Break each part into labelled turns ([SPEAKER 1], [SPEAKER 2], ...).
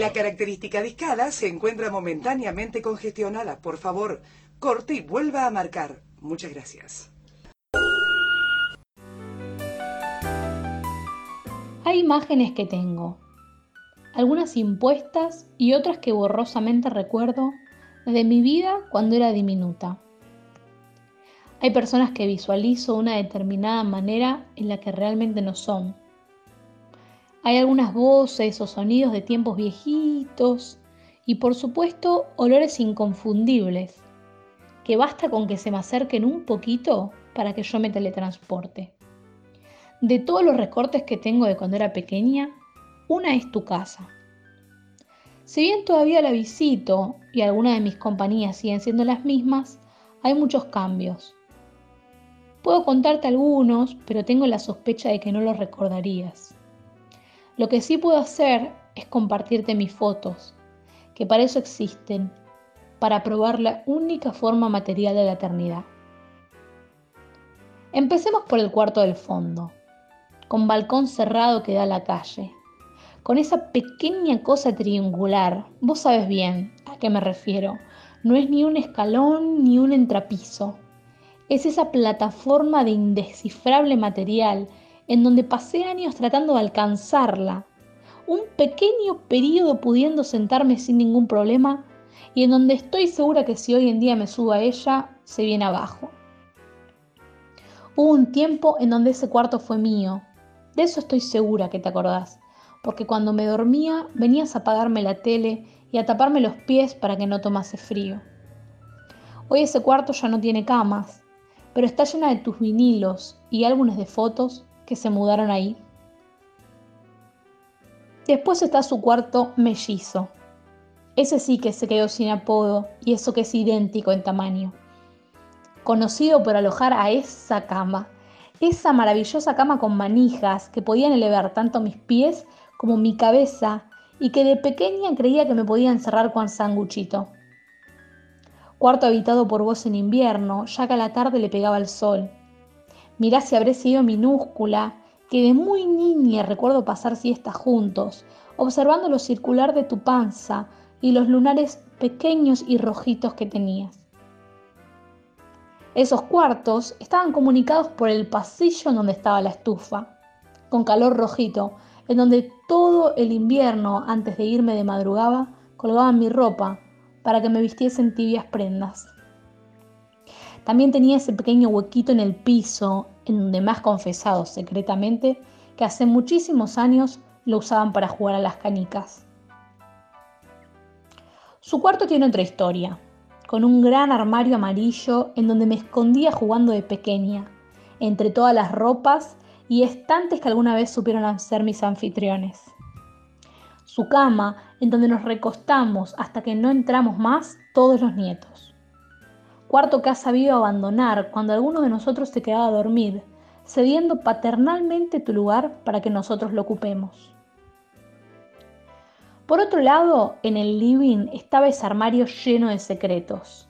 [SPEAKER 1] La característica discada se encuentra momentáneamente congestionada. Por favor, corte y vuelva a marcar. Muchas gracias.
[SPEAKER 2] Hay imágenes que tengo, algunas impuestas y otras que borrosamente recuerdo de mi vida cuando era diminuta. Hay personas que visualizo una determinada manera en la que realmente no son. Hay algunas voces o sonidos de tiempos viejitos y por supuesto olores inconfundibles, que basta con que se me acerquen un poquito para que yo me teletransporte. De todos los recortes que tengo de cuando era pequeña, una es tu casa. Si bien todavía la visito y algunas de mis compañías siguen siendo las mismas, hay muchos cambios. Puedo contarte algunos, pero tengo la sospecha de que no los recordarías. Lo que sí puedo hacer es compartirte mis fotos, que para eso existen, para probar la única forma material de la eternidad. Empecemos por el cuarto del fondo con balcón cerrado que da a la calle, con esa pequeña cosa triangular. Vos sabes bien a qué me refiero. No es ni un escalón ni un entrapiso. Es esa plataforma de indescifrable material en donde pasé años tratando de alcanzarla. Un pequeño periodo pudiendo sentarme sin ningún problema y en donde estoy segura que si hoy en día me subo a ella, se viene abajo. Hubo un tiempo en donde ese cuarto fue mío, de eso estoy segura que te acordás, porque cuando me dormía venías a apagarme la tele y a taparme los pies para que no tomase frío. Hoy ese cuarto ya no tiene camas, pero está llena de tus vinilos y álbumes de fotos que se mudaron ahí. Después está su cuarto mellizo. Ese sí que se quedó sin apodo y eso que es idéntico en tamaño. Conocido por alojar a esa cama esa maravillosa cama con manijas que podían elevar tanto mis pies como mi cabeza y que de pequeña creía que me podía encerrar con sanguchito. Cuarto habitado por vos en invierno, ya que a la tarde le pegaba el sol. Mirá si habré sido minúscula, que de muy niña recuerdo pasar siestas juntos, observando lo circular de tu panza y los lunares pequeños y rojitos que tenías. Esos cuartos estaban comunicados por el pasillo en donde estaba la estufa, con calor rojito, en donde todo el invierno, antes de irme de madrugada, colgaban mi ropa para que me vistiesen tibias prendas. También tenía ese pequeño huequito en el piso, en donde más confesado secretamente que hace muchísimos años lo usaban para jugar a las canicas. Su cuarto tiene otra historia con un gran armario amarillo en donde me escondía jugando de pequeña, entre todas las ropas y estantes que alguna vez supieron ser mis anfitriones. Su cama, en donde nos recostamos hasta que no entramos más todos los nietos. Cuarto que ha sabido abandonar cuando alguno de nosotros se quedaba a dormir, cediendo paternalmente tu lugar para que nosotros lo ocupemos. Por otro lado, en el living estaba ese armario lleno de secretos.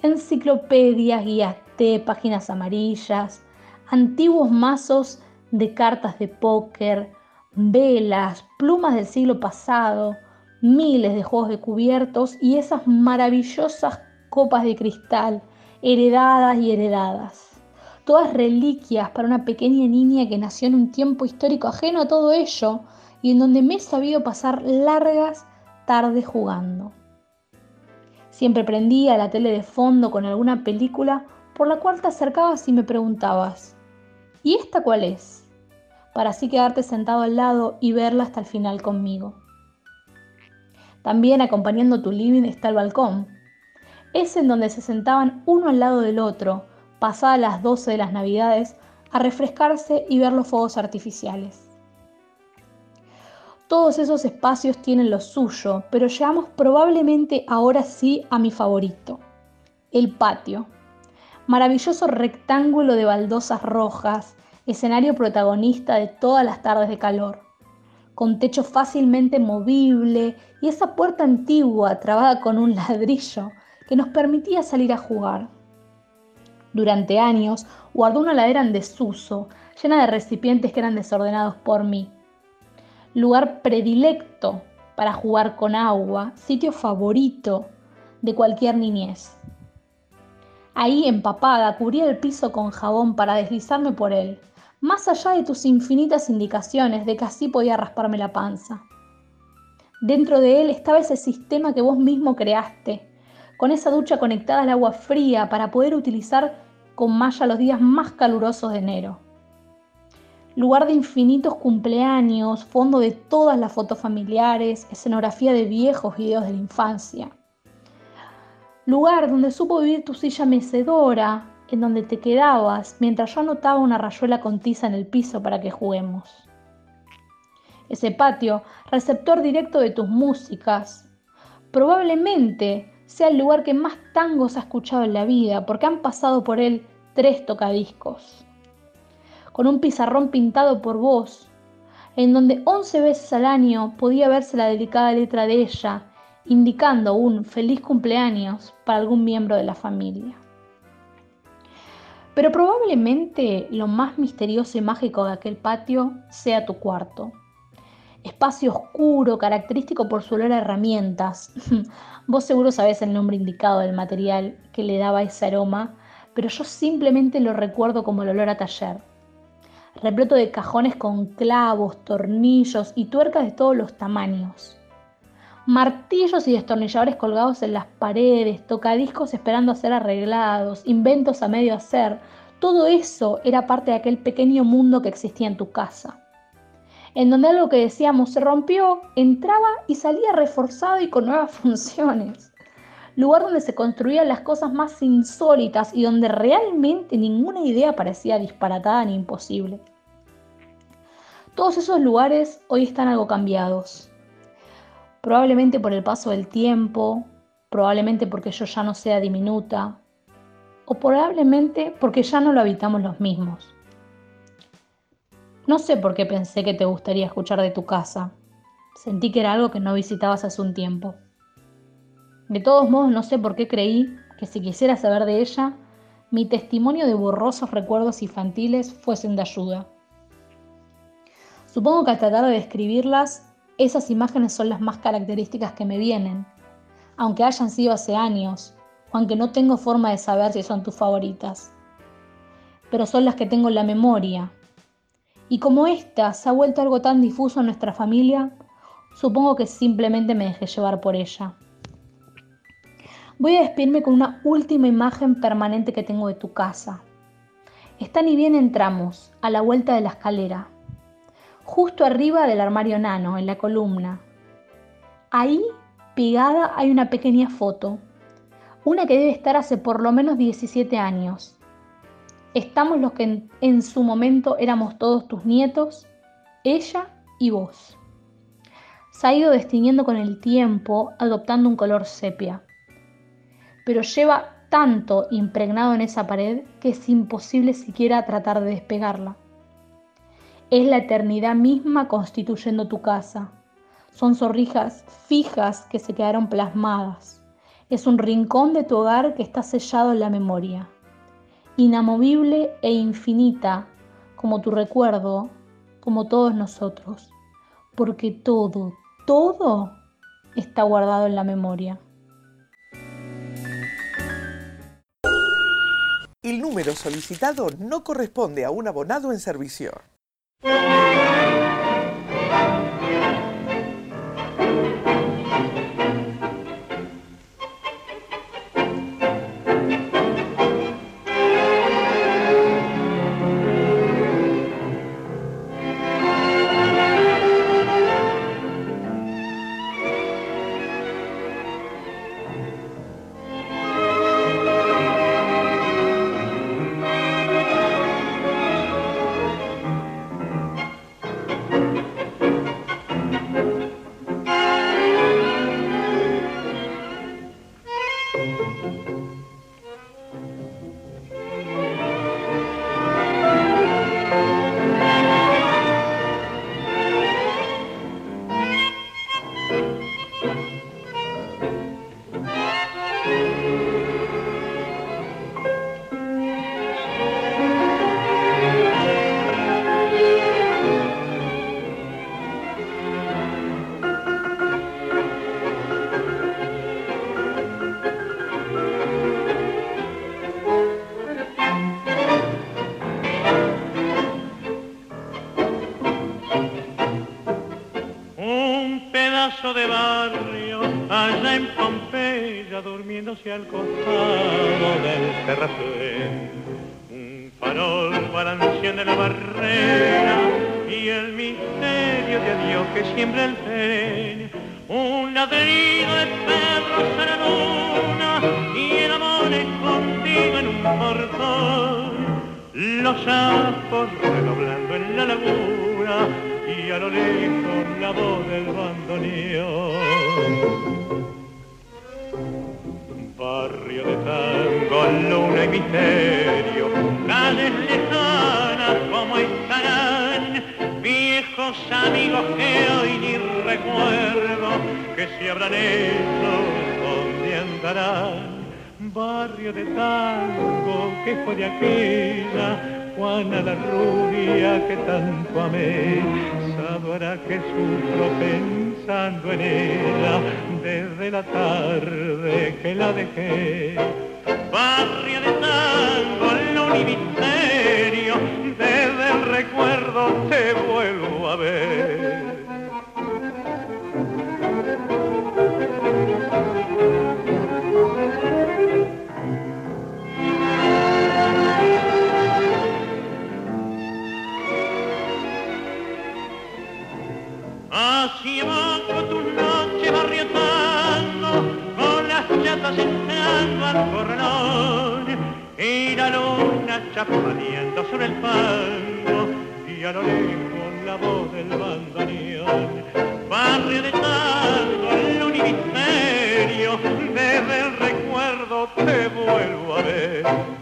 [SPEAKER 2] Enciclopedias, guías T, páginas amarillas, antiguos mazos de cartas de póker, velas, plumas del siglo pasado, miles de juegos de cubiertos y esas maravillosas copas de cristal, heredadas y heredadas. Todas reliquias para una pequeña niña que nació en un tiempo histórico ajeno a todo ello, y en donde me he sabido pasar largas tardes jugando. Siempre prendía la tele de fondo con alguna película por la cual te acercabas y me preguntabas, ¿y esta cuál es? Para así quedarte sentado al lado y verla hasta el final conmigo. También acompañando tu living está el balcón. Es en donde se sentaban uno al lado del otro, pasadas las 12 de las navidades, a refrescarse y ver los fuegos artificiales. Todos esos espacios tienen lo suyo, pero llegamos probablemente ahora sí a mi favorito, el patio. Maravilloso rectángulo de baldosas rojas, escenario protagonista de todas las tardes de calor, con techo fácilmente movible y esa puerta antigua trabada con un ladrillo que nos permitía salir a jugar. Durante años guardó una ladera en desuso, llena de recipientes que eran desordenados por mí lugar predilecto para jugar con agua, sitio favorito de cualquier niñez. Ahí, empapada, cubría el piso con jabón para deslizarme por él, más allá de tus infinitas indicaciones de que así podía rasparme la panza. Dentro de él estaba ese sistema que vos mismo creaste, con esa ducha conectada al agua fría para poder utilizar con malla los días más calurosos de enero. Lugar de infinitos cumpleaños, fondo de todas las fotos familiares, escenografía de viejos videos de la infancia. Lugar donde supo vivir tu silla mecedora, en donde te quedabas mientras yo anotaba una rayuela con tiza en el piso para que juguemos. Ese patio, receptor directo de tus músicas, probablemente sea el lugar que más tangos ha escuchado en la vida, porque han pasado por él tres tocadiscos. Con un pizarrón pintado por vos, en donde once veces al año podía verse la delicada letra de ella, indicando un feliz cumpleaños para algún miembro de la familia. Pero probablemente lo más misterioso y mágico de aquel patio sea tu cuarto. Espacio oscuro, característico por su olor a herramientas. Vos seguro sabés el nombre indicado del material que le daba ese aroma, pero yo simplemente lo recuerdo como el olor a taller. Repleto de cajones con clavos, tornillos y tuercas de todos los tamaños martillos y destornilladores colgados en las paredes, tocadiscos esperando a ser arreglados, inventos a medio hacer. Todo eso era parte de aquel pequeño mundo que existía en tu casa, en donde algo que decíamos se rompió, entraba y salía reforzado y con nuevas funciones. Lugar donde se construían las cosas más insólitas y donde realmente ninguna idea parecía disparatada ni imposible. Todos esos lugares hoy están algo cambiados probablemente por el paso del tiempo, probablemente porque yo ya no sea diminuta, o probablemente porque ya no lo habitamos los mismos. No sé por qué pensé que te gustaría escuchar de tu casa. Sentí que era algo que no visitabas hace un tiempo. De todos modos, no sé por qué creí que si quisiera saber de ella, mi testimonio de borrosos recuerdos infantiles fuesen de ayuda. Supongo que al tratar de describirlas esas imágenes son las más características que me vienen, aunque hayan sido hace años, o aunque no tengo forma de saber si son tus favoritas. Pero son las que tengo en la memoria. Y como esta se ha vuelto algo tan difuso en nuestra familia, supongo que simplemente me dejé llevar por ella. Voy a despedirme con una última imagen permanente que tengo de tu casa. Está ni bien entramos, a la vuelta de la escalera justo arriba del armario nano, en la columna. Ahí, pegada, hay una pequeña foto, una que debe estar hace por lo menos 17 años. Estamos los que en, su momento éramos todos tus nietos, ella y vos. Se ha ido distinguiendo con el tiempo, adoptando un color sepia. Pero lleva tanto impregnado en esa pared que es imposible siquiera tratar de despegarla. Es la eternidad misma constituyendo tu casa. Son zorrijas fijas que se quedaron plasmadas. Es un rincón de tu hogar que está sellado en la memoria. Inamovible e infinita como tu recuerdo, como todos nosotros. Porque todo, todo está guardado en la memoria.
[SPEAKER 3] El número solicitado no corresponde a un abonado en servicio.
[SPEAKER 4] De barrio, allá en Pompeya, durmiéndose al costado del terracén. Un farol balanceando en la barrera y el misterio de adiós que siembra el tren. Un ladrido de perros a la luna y el amor escondido en un portón. Los sapos redoblando en la laguna y a lo lejos la voz del bandoneón. Barrio de tango, luna y misterio, calles lejanas como estarán, viejos amigos que hoy ni recuerdo, que si habrán hecho, donde andarán. Barrio de tango que fue de aquella Juana la rubia que tanto amé, sabrá que sufro pensando en ella desde la tarde que la dejé. Barrio de tango, entrando al corralón, y la luna chapadeando sobre el fango, y a lo lejos la voz del bandoneón. Barrio de tango, el misterio, desde el recuerdo te vuelvo a ver